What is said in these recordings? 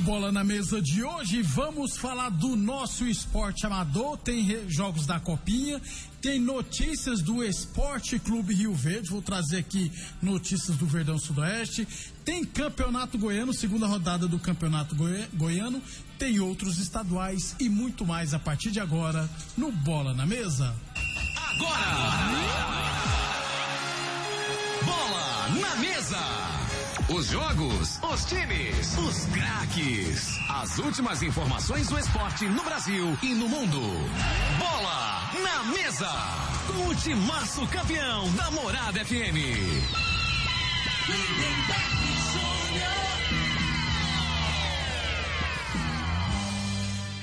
Bola na Mesa de hoje, vamos falar do nosso esporte amador. Tem jogos da Copinha, tem notícias do Esporte Clube Rio Verde. Vou trazer aqui notícias do Verdão Sudoeste. Tem Campeonato Goiano, segunda rodada do Campeonato Goi Goiano. Tem outros estaduais e muito mais a partir de agora no Bola na Mesa. Agora! Os jogos, os times, os craques. As últimas informações do esporte no Brasil e no mundo. Bola na mesa. Com o timaço campeão da Morada FM.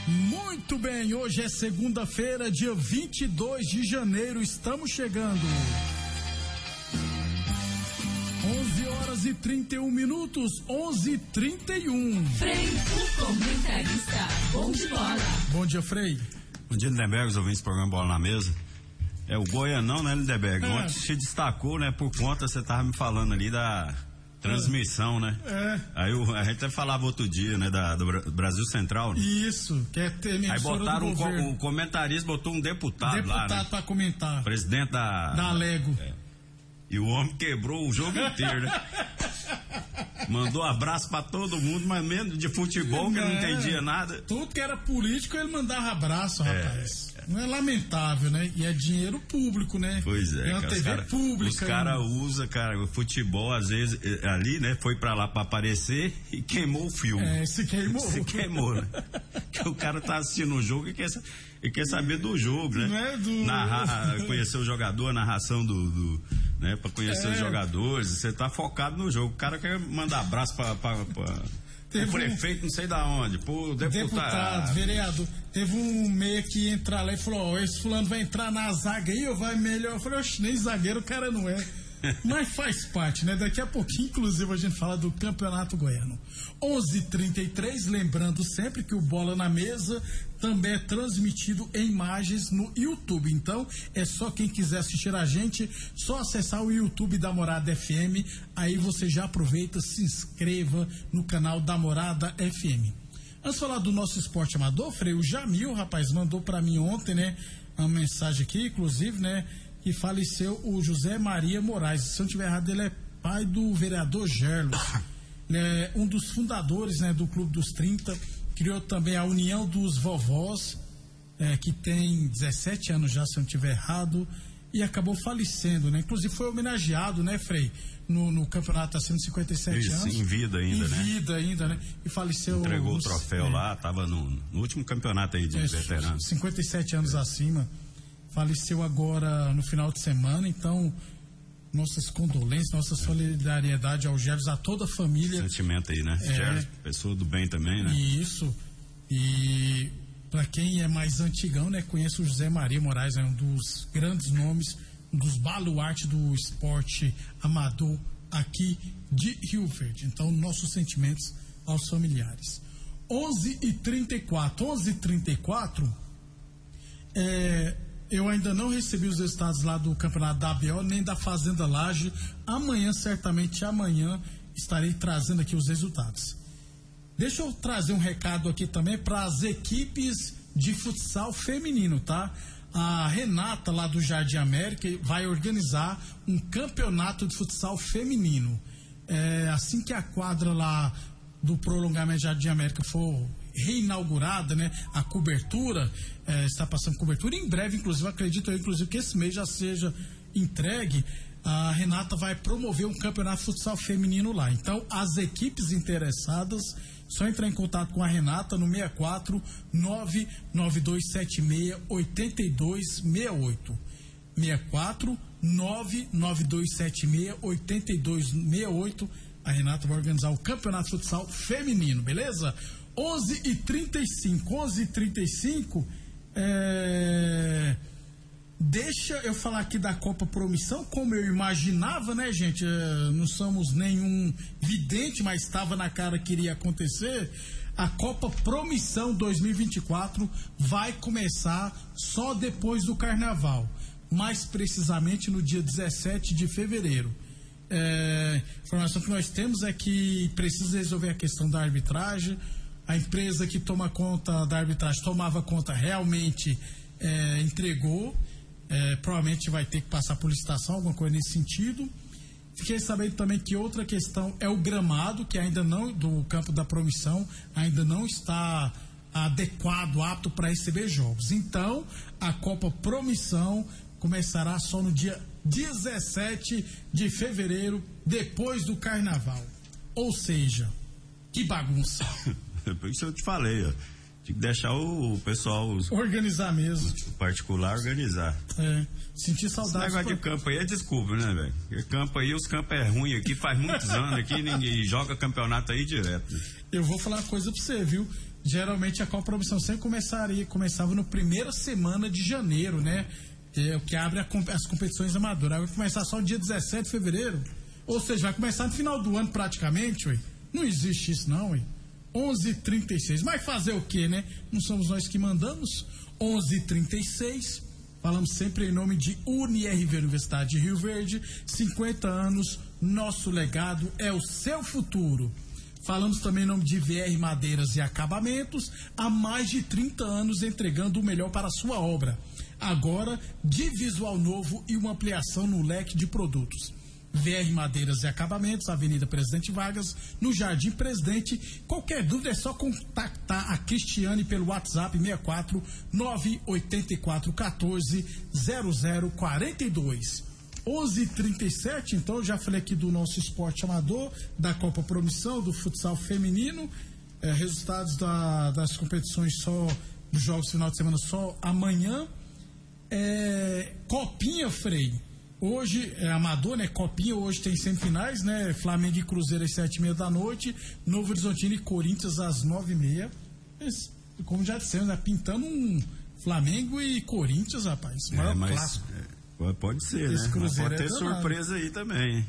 Muito bem, hoje é segunda-feira, dia 22 de janeiro. Estamos chegando. E 31 minutos, 11 e 31 Frei, o comentarista, bom de bola. Bom dia, Frei. Bom dia, Lindeberg, os ouvintes do programa Bola na Mesa. É o Goianão, né, Lindeberg? É. Ontem se destacou, né, por conta, você tava me falando ali da transmissão, né? É. Aí o- a gente até falava outro dia, né, da, do Bra- Brasil Central, né? Isso, quer ter Aí botaram do um, um comentarista, botou um deputado, deputado lá, né? pra comentar. Presidente da. Da Lego. E o homem quebrou o jogo inteiro, né? Mandou abraço pra todo mundo, mas menos de futebol, que ele não É. entendia nada. Tudo que era político ele mandava abraço, É, rapaz. Não é lamentável, né? E é dinheiro público, né? Pois é, É uma cara, TV cara, pública. Os caras usam, cara, o futebol, às vezes, eh, ali, né? Foi pra lá pra aparecer e queimou o filme. É, se queimou. Se queimou, né? que o cara tá assistindo o jogo e quer, e quer saber do jogo, né? Não é do- Narrar, conhecer o jogador, a narração do. do né? Pra conhecer É. os jogadores. Você tá focado no jogo. O cara quer mandar abraço pra Teve o um- prefeito, não sei da onde, pro deputado. Deputado, vereador. Teve um meia que entrar lá e falou: Ó, esse fulano vai entrar na zaga aí ou vai melhor? Eu falei: Oxe, nem zagueiro o cara não é. Mas faz parte, né? Daqui a pouquinho, inclusive, a gente fala do Campeonato Goiano. 11:33, lembrando sempre que o Bola na Mesa também é transmitido em imagens no YouTube. Então, é só quem quiser assistir a gente, só acessar o YouTube da Morada FM. Aí você já aproveita, se inscreva no canal da Morada FM. Antes de falar do nosso esporte amador, Frei, o Jamil, rapaz, mandou pra mim ontem, né? Uma mensagem aqui, inclusive, né? Que faleceu o José Maria Moraes. Se eu não estiver errado, ele é pai do vereador Gerlos. É um dos fundadores, né? Do Clube dos 30. Criou também a União dos Vovós, é, que tem 17 anos já, se eu não estiver errado. E acabou falecendo, né? Inclusive foi homenageado, né, Frei? No, no campeonato acima de 57 Isso, anos. em vida ainda, em né? vida ainda, né? E faleceu. Entregou o nos- troféu é, lá, tava no, no último campeonato aí de é, veteranos. 57 anos acima. Faleceu agora no final de semana, então nossas condolências, nossa solidariedade ao Gerves, a toda a família. Sentimento aí, né? É. Gerson, pessoa do bem também, né? Isso. E para quem é mais antigão, né, conhece o José Maria Moraes, é um dos grandes nomes, um dos baluartes do esporte amador aqui de Rio Verde. Então, nossos sentimentos aos familiares. 11 e 34 11 e 34 é, eu ainda não recebi os resultados lá do campeonato da ABO, nem da Fazenda Laje. Amanhã, certamente amanhã, estarei trazendo aqui os resultados. Deixa eu trazer um recado aqui também para as equipes de futsal feminino, tá? A Renata, lá do Jardim América, vai organizar um campeonato de futsal feminino. É, assim que a quadra lá do prolongamento Jardim América for reinaugurada, né? A cobertura, é, está passando cobertura. Em breve, inclusive, acredito eu, inclusive, que esse mês já seja entregue. A Renata vai promover um campeonato de futsal feminino lá. Então, as equipes interessadas, só entrar em contato com a Renata no 64 99276 8268. 64 99276 8268. A Renata vai organizar o campeonato futsal feminino, beleza? 11 e 35 11 e 35 é... Deixa eu falar aqui da Copa Promissão, como eu imaginava, né, gente? É, não somos nenhum vidente, mas estava na cara que iria acontecer. A Copa Promissão 2024 vai começar só depois do Carnaval, mais precisamente no dia 17 de fevereiro. É, a informação que nós temos é que precisa resolver a questão da arbitragem. A empresa que toma conta da arbitragem tomava conta realmente é, entregou é, provavelmente vai ter que passar por licitação, alguma coisa nesse sentido. Fiquei sabendo também que outra questão é o gramado, que ainda não, do campo da promissão, ainda não está adequado, apto para receber jogos. Então, a Copa Promissão começará só no dia 17 de fevereiro, depois do carnaval. Ou seja, que bagunça. Por isso eu te falei, ó. Tinha que deixar o, o pessoal. Os, organizar mesmo. O particular organizar. É. Sentir saudade. Esse negócio de campo aí é desculpa, né, velho? Campo aí, os campos é ruim aqui, faz muitos anos aqui, ninguém joga campeonato aí direto. Eu vou falar uma coisa pra você, viu? Geralmente a Copa Promoção sempre começaria, começava no primeira semana de janeiro, né? É o que abre a, as competições amadoras. Vai começar só no dia 17 de fevereiro. Ou seja, vai começar no final do ano praticamente, ué. Não existe isso, não, ué. 11:36. Mas fazer o que, né? Não somos nós que mandamos. 11:36. Falamos sempre em nome de UniRV Universidade de Rio Verde. 50 anos, nosso legado é o seu futuro. Falamos também em nome de VR Madeiras e Acabamentos, há mais de 30 anos entregando o melhor para a sua obra. Agora, de visual novo e uma ampliação no leque de produtos. VR Madeiras e Acabamentos, Avenida Presidente Vargas, no Jardim Presidente. Qualquer dúvida é só contactar a Cristiane pelo WhatsApp 64 984 14 0042. 11:37. Então, eu já falei aqui do nosso esporte amador, da Copa Promissão, do futsal feminino. É, resultados da, das competições só dos jogos final de semana só amanhã. É, Copinha Frei Hoje é amador, né? Copinha, hoje tem semifinais, né? Flamengo e Cruzeiro às sete e meia da noite, Novo Horizontino e Corinthians às nove e meia. Como já dissemos, né? Pintando um Flamengo e Corinthians, rapaz. É, mas, clássico. É, pode ser, Esse né? Cruzeiro mas pode é ter surpresa aí também.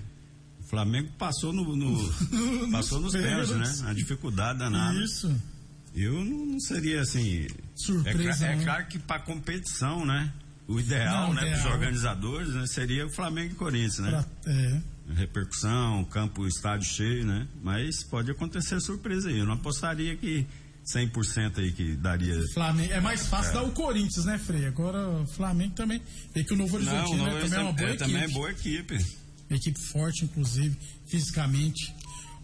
O Flamengo passou no, no passou nos pés, né? A dificuldade danada. Isso. Eu não, não seria assim. Surpresa. É, é claro que para competição, né? O ideal, não, né, para os organizadores, né, seria o Flamengo e Corinthians, né? Pra, é. Repercussão, campo, estádio cheio, né? Mas pode acontecer surpresa aí. Eu não apostaria que 100% aí que daria. Flamengo, é mais fácil é. dar o Corinthians, né, Frei? Agora o Flamengo também. Vê que o Novo Horizonte né, também é uma boa é, equipe. Também é boa equipe. Equipe forte, inclusive, fisicamente.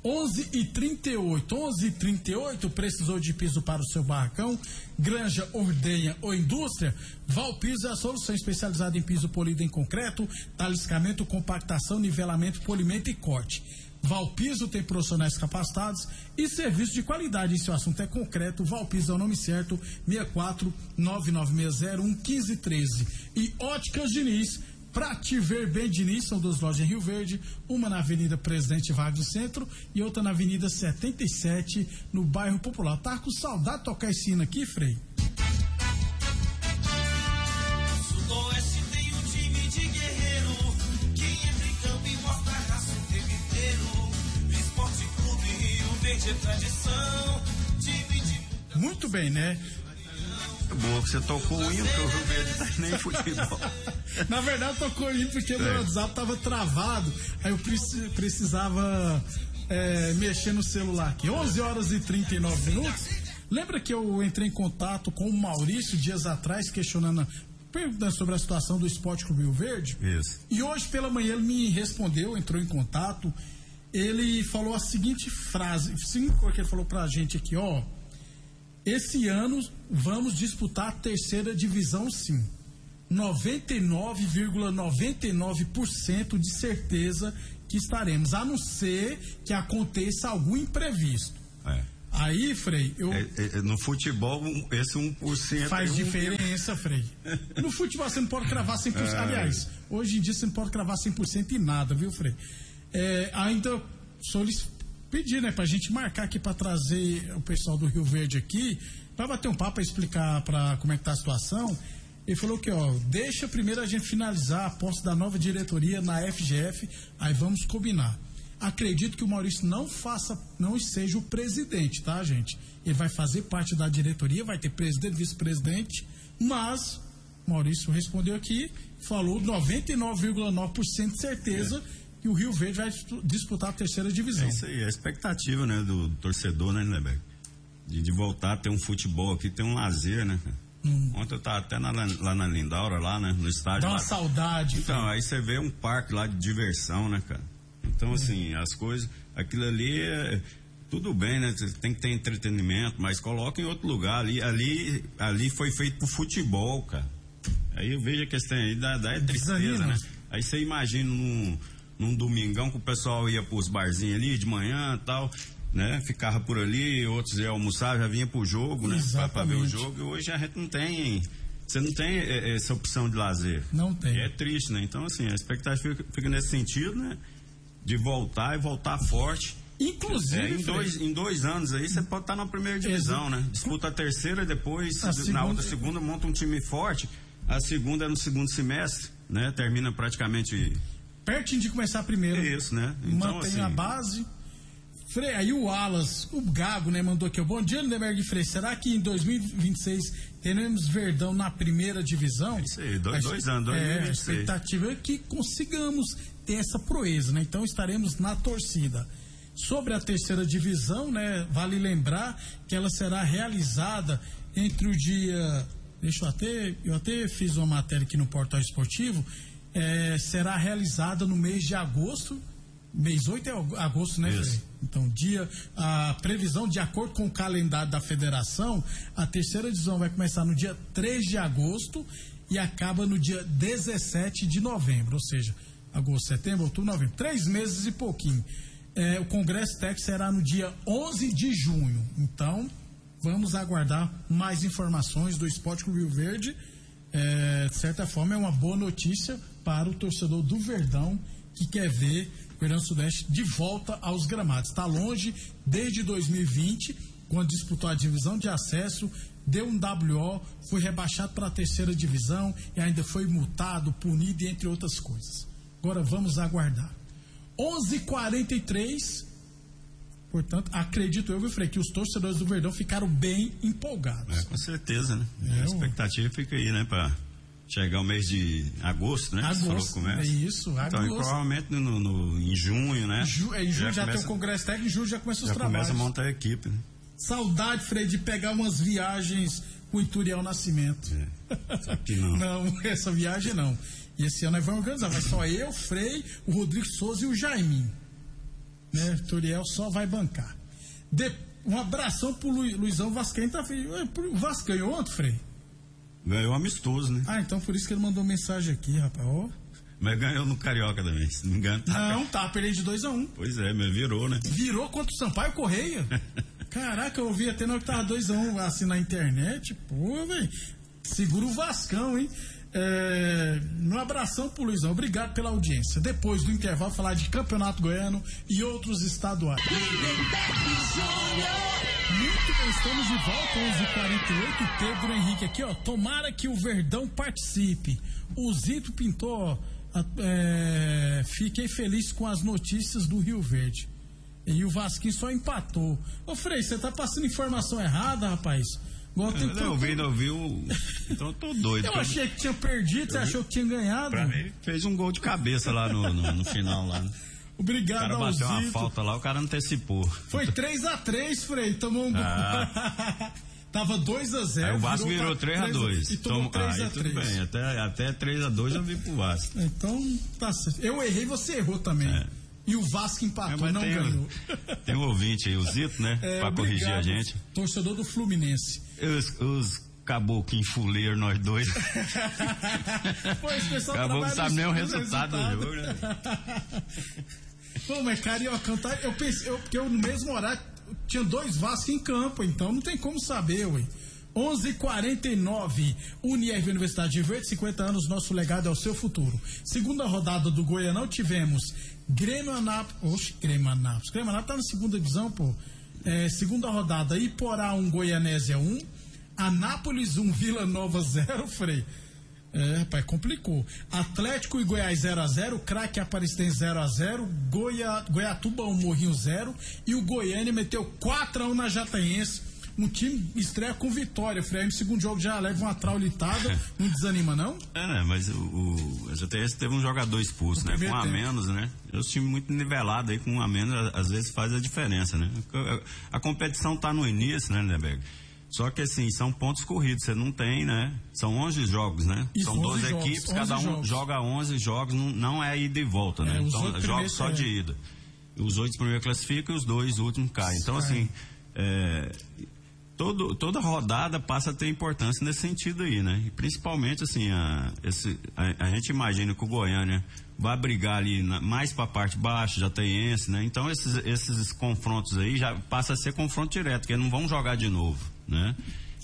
11 e 38, 11 e 38, precisou de piso para o seu barracão, granja, ordenha ou indústria? Valpiso é a solução especializada em piso polido em concreto, taliscamento, compactação, nivelamento, polimento e corte. Valpiso tem profissionais capacitados e serviço de qualidade. E se o assunto é concreto, Valpiso é o nome certo, 64 9960 1513. E Óticas Diniz Pra te ver bem, Diniz, são duas lojas em Rio Verde, uma na Avenida Presidente Vargas do Centro e outra na Avenida 77, no bairro Popular. Tá com saudade de tocar esse hino aqui, Frei? De que é de... Muito bem, né? Boa, você tocou o hino, porque o Rio Verde tá nem futebol. Na verdade, tocou o hino porque meu WhatsApp tava travado, aí eu precisava é, mexer no celular aqui. 11 horas e 39 minutos. Lembra que eu entrei em contato com o Maurício dias atrás, questionando perguntando sobre a situação do Esporte Clube Rio Verde. Isso. E hoje pela manhã ele me respondeu, entrou em contato. Ele falou a seguinte frase, cinco coisas que ele falou pra gente aqui, ó. Esse ano vamos disputar a terceira divisão sim. 99,99% ,99 de certeza que estaremos, a não ser que aconteça algum imprevisto. É. Aí, Frei, eu. É, é, no futebol, esse 1% faz um... diferença, Frei. No futebol você não pode cravar 100%. É. Aliás, hoje em dia você não pode cravar 100% em nada, viu, Frei? É, ainda solicito pedir, né, pra gente marcar aqui para trazer o pessoal do Rio Verde aqui, para bater um papo, explicar para como é que tá a situação. Ele falou que, ó, deixa primeiro a gente finalizar a posse da nova diretoria na FGF, aí vamos combinar. Acredito que o Maurício não faça, não seja o presidente, tá, gente? Ele vai fazer parte da diretoria, vai ter presidente, vice-presidente, mas Maurício respondeu aqui, falou 99,9% de certeza é. que o Rio Verde vai disputar a terceira divisão. É isso aí, a expectativa, né, do, torcedor, né, Lindeberg? De, de voltar a ter um futebol aqui, ter um lazer, né? Hum. Ontem eu tava até na, lá na Lindaura, lá, né? No estádio. Dá uma lá. saudade. Então, cara. aí você vê um parque lá de diversão, né, cara? Então, hum. assim, as coisas. Aquilo ali é. Tudo bem, né? Você tem que ter entretenimento, mas coloca em outro lugar. Ali, ali, ali foi feito pro futebol, cara. Aí eu vejo a questão aí, dá, dá é tristeza, né? Aí você imagina num, num domingão que o pessoal ia pros barzinhos ali de manhã e tal né? Ficava por ali, outros iam almoçar, já vinha pro jogo, né? Pra, pra, ver o jogo. E hoje a gente não tem. Você não tem é, é, essa opção de lazer. Não tem. E é triste, né? Então, assim, a expectativa fica, fica nesse sentido, né? De voltar e voltar forte. Inclusive. É, em, dois, em dois anos aí você pode estar na primeira divisão, né? Disputa a terceira, depois, a na segunda... outra segunda, monta um time forte. A segunda é no segundo semestre, né? Termina praticamente. Pertinho de começar a primeira. Isso, né? Então, Mantém assim, a base. Frei, aí o Alas, o Gago, né, mandou aqui. Bom dia, Lindenberg e Frei. Será que em 2026 teremos Verdão na primeira divisão? É isso aí, dois, dois anos, 2026. É, a expectativa é que consigamos ter essa proeza, né? Então estaremos na torcida. Sobre a terceira divisão, né, vale lembrar que ela será realizada entre o dia. Deixa eu até. Eu até fiz uma matéria aqui no portal esportivo. É, será realizada no mês de agosto mês 8 é agosto, né, Frei? Então, dia, a previsão, de acordo com o calendário da federação, a terceira divisão vai começar no dia 3 de agosto e acaba no dia 17 de novembro, ou seja, agosto, setembro, outubro, novembro, três meses e pouquinho. É, o Congresso Técnico será no dia 11 de junho, então vamos aguardar mais informações do Esporte Clube Rio Verde. É, de certa forma, é uma boa notícia para o torcedor do Verdão que quer ver o Grande Sudeste de volta aos gramados. Está longe desde 2020, quando disputou a divisão de acesso, deu um WO, foi rebaixado para a terceira divisão e ainda foi multado, punido, entre outras coisas. Agora vamos aguardar. 11:43 Portanto, acredito eu, Frei, que os torcedores do Verdão ficaram bem empolgados. É, com certeza, né? É, a expectativa fica aí, né, para chegar o mês de agosto, né? Agosto, é isso, agosto. Então, provavelmente no, no, em junho, né? Ju, em junho já, já começa, tem o congresso técnico, em julho já começa os já trabalhos. começa a montar a equipe, né? Saudade, Frei, de pegar umas viagens com o Ituriel Nascimento. É, não. não, essa viagem não. E esse ano nós vamos organizar, vai só eu, Frei, o Rodrigo Souza e o Jaiminho. Né? Turiel só vai bancar. De, um abração pro Lu, Luizão Vascaim, tá, o Vascaim ontem, Frei? Ganhou amistoso, né? Ah, então por isso que ele mandou mensagem aqui, rapaz. Oh. Mas ganhou no Carioca também, se não me engano. Tá não, tá perdendo de 2 a 1 um. Pois é, mas virou, né? Virou contra o Sampaio Correia. Caraca, eu ouvi até na hora que tava 2 a 1 um, assim na internet. Pô, velho. Segura o Vascão, hein? É, um abração pro Luizão, obrigado pela audiência. Depois do intervalo, falar de Campeonato Goiano e outros estaduais. Estamos de volta, 11:48 Pedro Henrique aqui, ó. Tomara que o Verdão participe. O Zito pintou, é, fiquei feliz com as notícias do Rio Verde. E o Vasquinho só empatou. Ô Frei, você tá passando informação errada, rapaz? Igual eu não não ouviu. Então eu tô doido. Eu achei que tinha perdido, você achou que tinha ganhado? Pra mim, fez um gol de cabeça lá no, no, no final lá. Obrigado, O cara bateu uma falta lá, o cara antecipou. Foi 3x3, Frei, tomou um gol. Ah. Tava 2x0. Aí o Vasco virou 3x2. E tomou 3x3. Aí tudo bem, até, até 3x2 eu vi pro Vasco. Então, tá certo. Eu errei, você errou também. É. E o Vasco empatou, é, não tem, ganhou. Tem um ouvinte aí, o Zito, né? É, pra obrigado, corrigir a gente. Torcedor do Fluminense. Os, os caboclinhos fuleiros, nós dois. Esse pessoal Acabou não sabe nem o resultado, resultado, do jogo, né? Pô, mas Carioca, tá, eu pensei, eu, porque eu no mesmo horário tinha dois Vasco em campo, então não tem como saber, ué. 11:49 Unirv Universidade de Verde, 50 anos, nosso legado é o seu futuro. Segunda rodada do Goianão tivemos Grêmio Anápolis. Oxe, Grêmio Anápolis. Grêmio Anápolis tá na segunda divisão, pô. É, segunda rodada, Iporá 1, um, Goianésia 1. Um, Anápolis 1, um, Vila Nova 0, Frei. É, rapaz, complicou. Atlético e Goiás 0x0, craque Aparecidense 0x0, Goia, Goiatuba um Morrinho 0 e o Goiânia meteu 4x1 na Jataense. Um time estreia com vitória. O Frei, no segundo jogo já leva uma traulitada. não desanima, não? É, mas o, o a JTS teve um jogador expulso, né? Com um a menos, né? É um time muito nivelado aí, com um a menos, às vezes faz a diferença, né? A, a competição tá no início, né, Neberg? Só que assim, são pontos corridos, você não tem, né? São 11 jogos, né? Isso, são 12 jogos, equipes, cada um jogos. joga 11 jogos, não, não é ida e volta, né? É, então, jogos só é. de ida. Os oito primeiros classificam e os dois últimos caem. Então, assim, é, todo, toda rodada passa a ter importância nesse sentido aí, né? E principalmente, assim, a, esse, a, a gente imagina que o Goiânia vai brigar ali na, mais para a parte baixa, já tem esse, né? Então, esses, esses confrontos aí já passa a ser confronto direto, porque não vão jogar de novo né?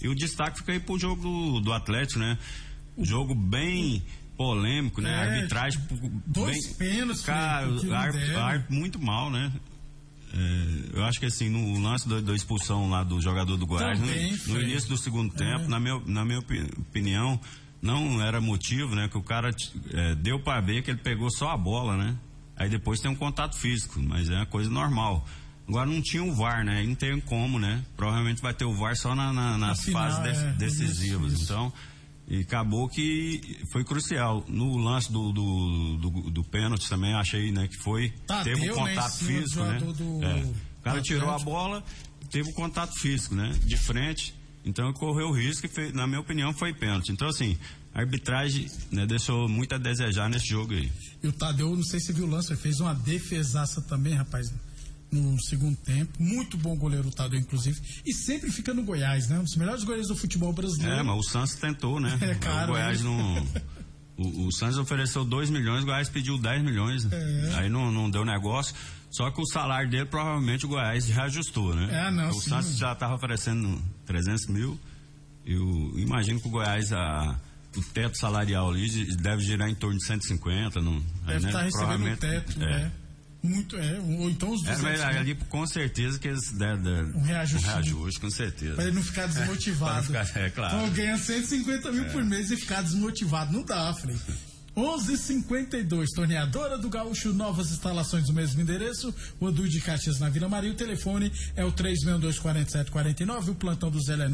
E o destaque fica aí pro jogo do, do Atlético, né? Jogo bem polêmico, né? É, Arbitragem dois bem, pênaltis, cara, ar, muito mal, né? É, eu acho que assim, no lance da expulsão lá do jogador do Goiás, Também, no, no, início do segundo tempo, é. na, minha, na minha opinião, não era motivo, né? Que o cara é, deu para ver que ele pegou só a bola, né? Aí depois tem um contato físico, mas é uma coisa normal. Agora não tinha o VAR, né? Não tem como, né? Provavelmente vai ter o VAR só na, na, nas final, fases de, é, decisivas. Isso, isso. Então, e acabou que foi crucial. No lance do, do, do, do pênalti também achei, né, que foi. Tá, teve um contato né, físico, né? Do, é. O cara tirou a bola, teve o um contato físico, né? De frente. Então correu o risco e, na minha opinião, foi pênalti. Então, assim, a arbitragem né, deixou muito a desejar nesse jogo aí. E o Tadeu, não sei se viu o lance, fez uma defesaça também, rapaz no segundo tempo. Muito bom goleiro o Tadeu, inclusive. E sempre fica no Goiás, né? Um dos melhores goleiros do futebol brasileiro. É, mas o Santos tentou, né? É, cara, o Goiás não. O, o Santos ofereceu 2 milhões, o Goiás pediu 10 milhões. É. Aí não, não deu negócio. Só que o salário dele provavelmente o Goiás reajustou, né? É, não. O sim. Santos já estava oferecendo 300 mil. Eu imagino que o Goiás, a, o teto salarial ali deve girar em torno de 150. Não, deve estar né? tá recebendo o teto, é. né? Muito, é. Ou então os 200 é, ali, com certeza que eles deram, um reajuste. Um reajuste, com certeza. Para ele não ficar desmotivado. É, ficar, é claro. Então ganha 150 mil é. por mês e ficar desmotivado. Não dá, Frei. 11:52 Torneadora do Gaúcho, novas instalações do mesmo endereço, o de Caxias na Vila Maria. O telefone é o 3624749, o plantão do Zé é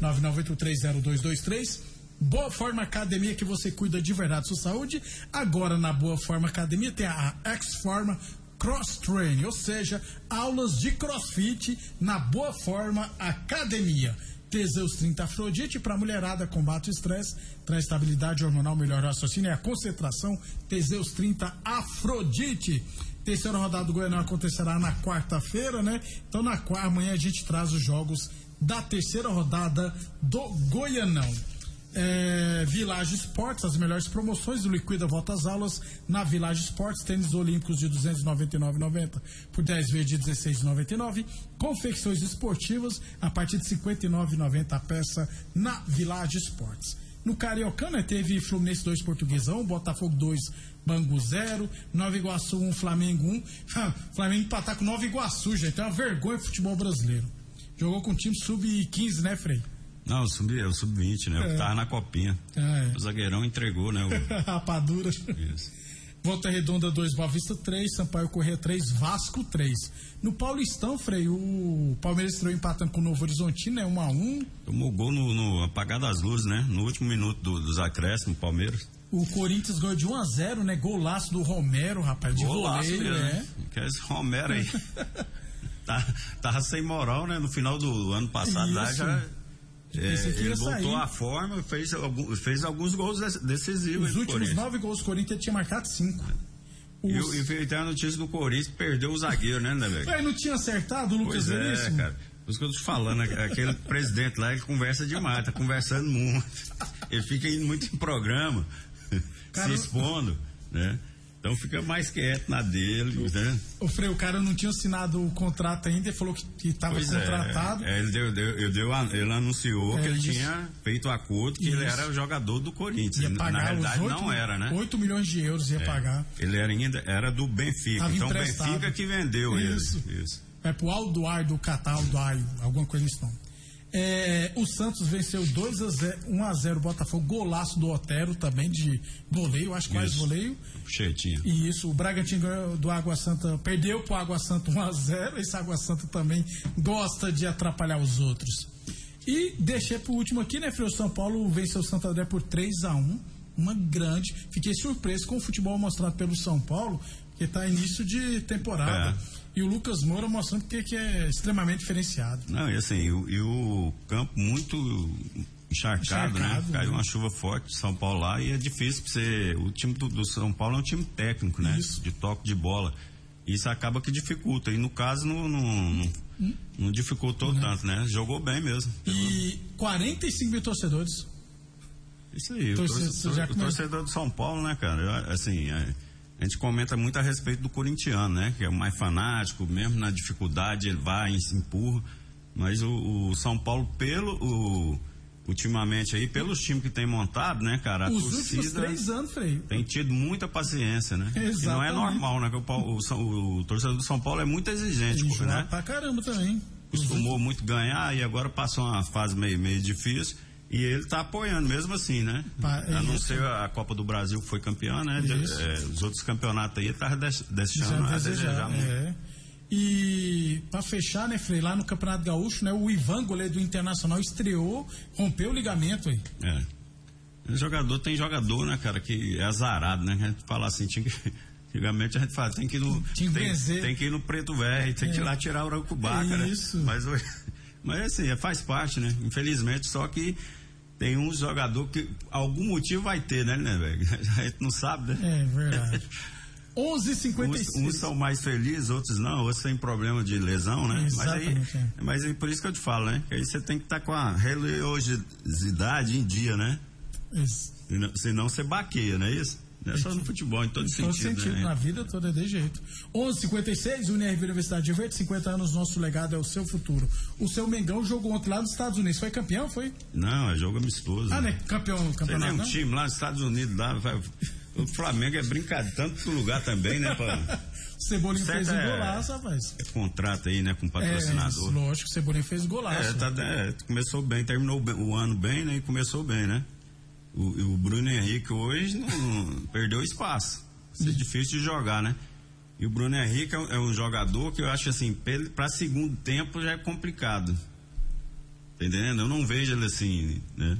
999830223. Boa Forma Academia que você cuida de verdade sua saúde. Agora na Boa Forma Academia tem a X-Forma Cross Training, ou seja, aulas de crossfit na Boa Forma Academia. Teseus 30 Afrodite para mulherada, combate o estresse, traz estabilidade hormonal, melhor raciocínio e a concentração. Teseus 30 Afrodite. Terceira rodada do Goianão acontecerá na quarta-feira, né? Então na quarta amanhã a gente traz os jogos da terceira rodada do Goianão. É, Village Esportes, as melhores promoções do Liquida Volta às Aulas na Village Esportes, tênis olímpicos de 299,90 por 10 vezes de 16,99, confecções esportivas a partir de 59,90 a peça na Village Esportes. No Cariocana teve Fluminense 2 Portuguesão, Botafogo 2 Bangu 0, Nova Iguaçu 1 Flamengo 1. Flamengo empatar com Nova Iguaçu, gente, é uma vergonha o futebol brasileiro. Jogou com o time sub-15, né, Frei? Não, o sub-20, sub né? É. O que tava na copinha. É. O zagueirão entregou, né? O... Rapadura. Isso. Volta Redonda 2, Boa Vista 3, Sampaio Corrêa 3, Vasco 3. No Paulistão, Frei, o Palmeiras estreou empatando com o Novo Horizontino, né? 1 a 1 Tomou gol no, no apagar das luzes, né? No último minuto do, dos acréscimos, Palmeiras. O Corinthians ganhou de 1 a 0 né? Golaço do Romero, rapaz, de Golaço goleiro, mesmo, né? Que é esse Romero aí. tá, tava sem moral, né? No final do ano passado Isso. lá já é, ele voltou sair. à forma, fez, fez alguns gols decisivos. Os últimos nove gols do Corinthians tinha marcado cinco. Os... E, e tem a notícia do Corinthians perdeu o zagueiro, né, né, velho? não tinha acertado o Lucas pois é, Veríssimo? cara. Por isso que eu tô te falando, aquele presidente lá, ele conversa demais, tá conversando muito. Ele fica indo muito em programa, cara, se expondo, né? Então fica mais quieto na dele, né? O Frei, o cara não tinha assinado o contrato ainda, ele falou que estava é, contratado. É, ele, deu, deu, deu, ele anunciou é, que ele isso. tinha feito acordo que isso. ele era o jogador do Corinthians. Ia pagar na realidade 8, não era, né? 8 milhões de euros ia é, pagar. Ele era ainda era do Benfica. Tava então o Benfica que vendeu isso. ele. Isso. É pro Aldoar do Catar, alguma coisa assim. É, o Santos venceu 2 a 0, 1 a 0 o Botafogo, golaço do Otero também de voleio, acho que mais voleio. Chetinho. E isso, o Bragantino do Água Santa perdeu pro Água Santa 1 a 0 esse Água Santa também gosta de atrapalhar os outros. E deixei pro último aqui, né, Frio? São Paulo venceu o Santo André por 3 a 1 uma grande. Fiquei surpreso com o futebol mostrado pelo São Paulo, que está início de temporada. É. E o Lucas Moura mostrando que, que é extremamente diferenciado. Não, e assim, e o, e o campo muito encharcado, né? encharcado né? Caiu né? uma chuva forte de São Paulo lá e é difícil pra você. O time do, do São Paulo é um time técnico, né? Isso. De toque de bola. Isso acaba que dificulta. E no caso não, não, não, hum? não dificultou uhum. tanto, né? Jogou bem mesmo. E 45 mil torcedores. Isso aí, o, torcedor, o torcedor do São Paulo, né, cara? Assim, é, a gente comenta muito a respeito do corintiano, né? Que é o mais fanático, mesmo na dificuldade ele vai, se empurra. Mas o, o São Paulo, pelo. O, ultimamente aí, pelos times que tem montado, né, cara? Os últimos três anos, Frei. Tem tido muita paciência, né? Exatamente. não é normal, né? O, o, o, torcedor do São Paulo é muito exigente, né? Pra caramba também. Costumou muito ganhar e agora passou uma fase meio, meio difícil. E ele está apoiando mesmo assim, né? A não ser a Copa do Brasil que foi campeã, né? É, os outros campeonatos aí tá deixando a desejar muito. É. E para fechar, né, Frei, lá no Campeonato Gaúcho, né, o Ivan, goleiro do Internacional, estreou, rompeu o ligamento aí. É. O jogador tem jogador, né, cara, que é azarado, né? A gente fala assim, tinha que. Antigamente a gente fala, tem que ir no. Tem, tem, que ir no preto velho, tem é. que ir lá tirar o urucubaca, é né? Isso. Mas, mas assim, faz parte, né? Infelizmente, só que tem um jogador que algum motivo vai ter, né, né, velho? A gente não sabe, né? É verdade. 11:56. Uns, uns são mais felizes, outros não, outros têm problema de lesão, né? Mas aí, é. mas aí por isso que eu te falo, né? Que aí você tem que estar tá com a religiosidade em dia, né? Isso. Senão você baqueia, não é isso? Não é só no futebol, em todo, em todo sentido. sentido né? Na vida toda é de jeito. 11:56 UNRV Universidade de Verde, 50 anos, nosso legado é o seu futuro. O seu Mengão jogou ontem lá nos Estados Unidos. Foi campeão, foi? Não, é jogo amistoso. Ah, né? Campeão, campeonato. Tem um time lá nos Estados Unidos, lá, o Flamengo é brincadeira, tanto lugar também, né? Pra... Cebolinha fez um é, golaço, rapaz. É contrato aí, né, com o patrocinador. É, lógico, Cebolinha fez golaço. É, tá, é, começou bem, terminou o ano bem, né? E começou bem, né? O, o Bruno Henrique hoje não, perdeu espaço. Isso é difícil de jogar, né? E o Bruno Henrique é um, é jogador que eu acho assim, para segundo tempo já é complicado. Tá entendendo? Eu não vejo ele assim, né?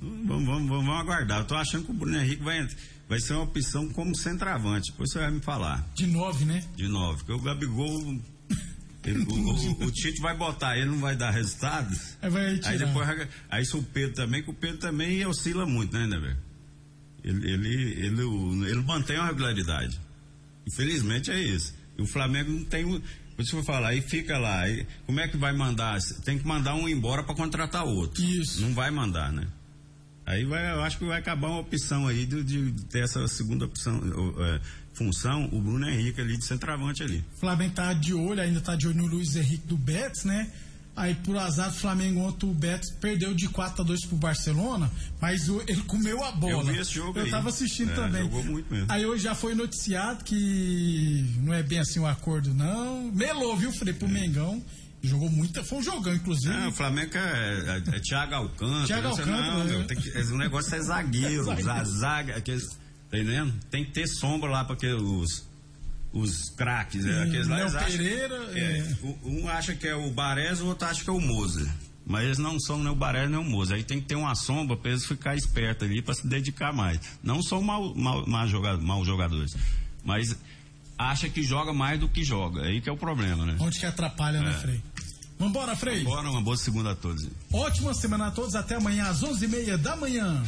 Vamos, vamos, vamos aguardar. Eu tô achando que o Bruno Henrique vai, vai ser uma opção como centroavante. Depois você vai me falar. De nove, né? De nove. Porque o Gabigol ele, o, o, o, Tite vai botar, ele não vai dar resultado. Aí, vai aí depois, aí se o Pedro também, que o Pedro também oscila muito, né, né, ele, ele, ele, ele, mantém uma regularidade. Infelizmente é isso. E o Flamengo não tem. Você for falar, aí fica lá. Aí, como é que vai mandar? Tem que mandar um embora para contratar outro. Isso. Não vai mandar, né? Aí vai, eu acho que vai acabar uma opção aí de, de ter essa segunda opção, é, função, o Bruno Henrique ali de centroavante ali. O Flamengo tá de olho, ainda tá de olho no Luiz Henrique do Betis, né? Aí, por azar do Flamengo, ontem o Betis perdeu de 4 a 2 pro Barcelona, mas o, ele comeu a bola. Eu vi esse jogo Eu aí. tava assistindo é, também. Jogou muito mesmo. Aí hoje já foi noticiado que não é bem assim o um acordo, não. Melou, viu, Frei, pro é. Mengão. Jogou muito, foi um jogão, inclusive. Não, o Flamengo é, é, é Thiago Alcântara. Thiago Alcântara. Não, meu, tem que, o negócio é zagueiro, a zaga, aqueles, tá entendendo? Tem que ter sombra lá para que os os craques, né? aqueles lá. Léo Pereira. É, é. Um acha que é o Barés, o outro acha que é o Moza. Mas eles não são nem o Barés nem o Moza. Aí tem que ter uma sombra para eles ficar espertos ali, para se dedicar mais. Não são mal, mal, mal, jogadores, mal jogadores. Mas acha que joga mais do que joga. Aí que é o problema, né? Onde que atrapalha, né, é. Frei? Vambora, Frei. Vambora, uma boa segunda a todos. Ótima semana a todos, até amanhã às onze e meia da manhã.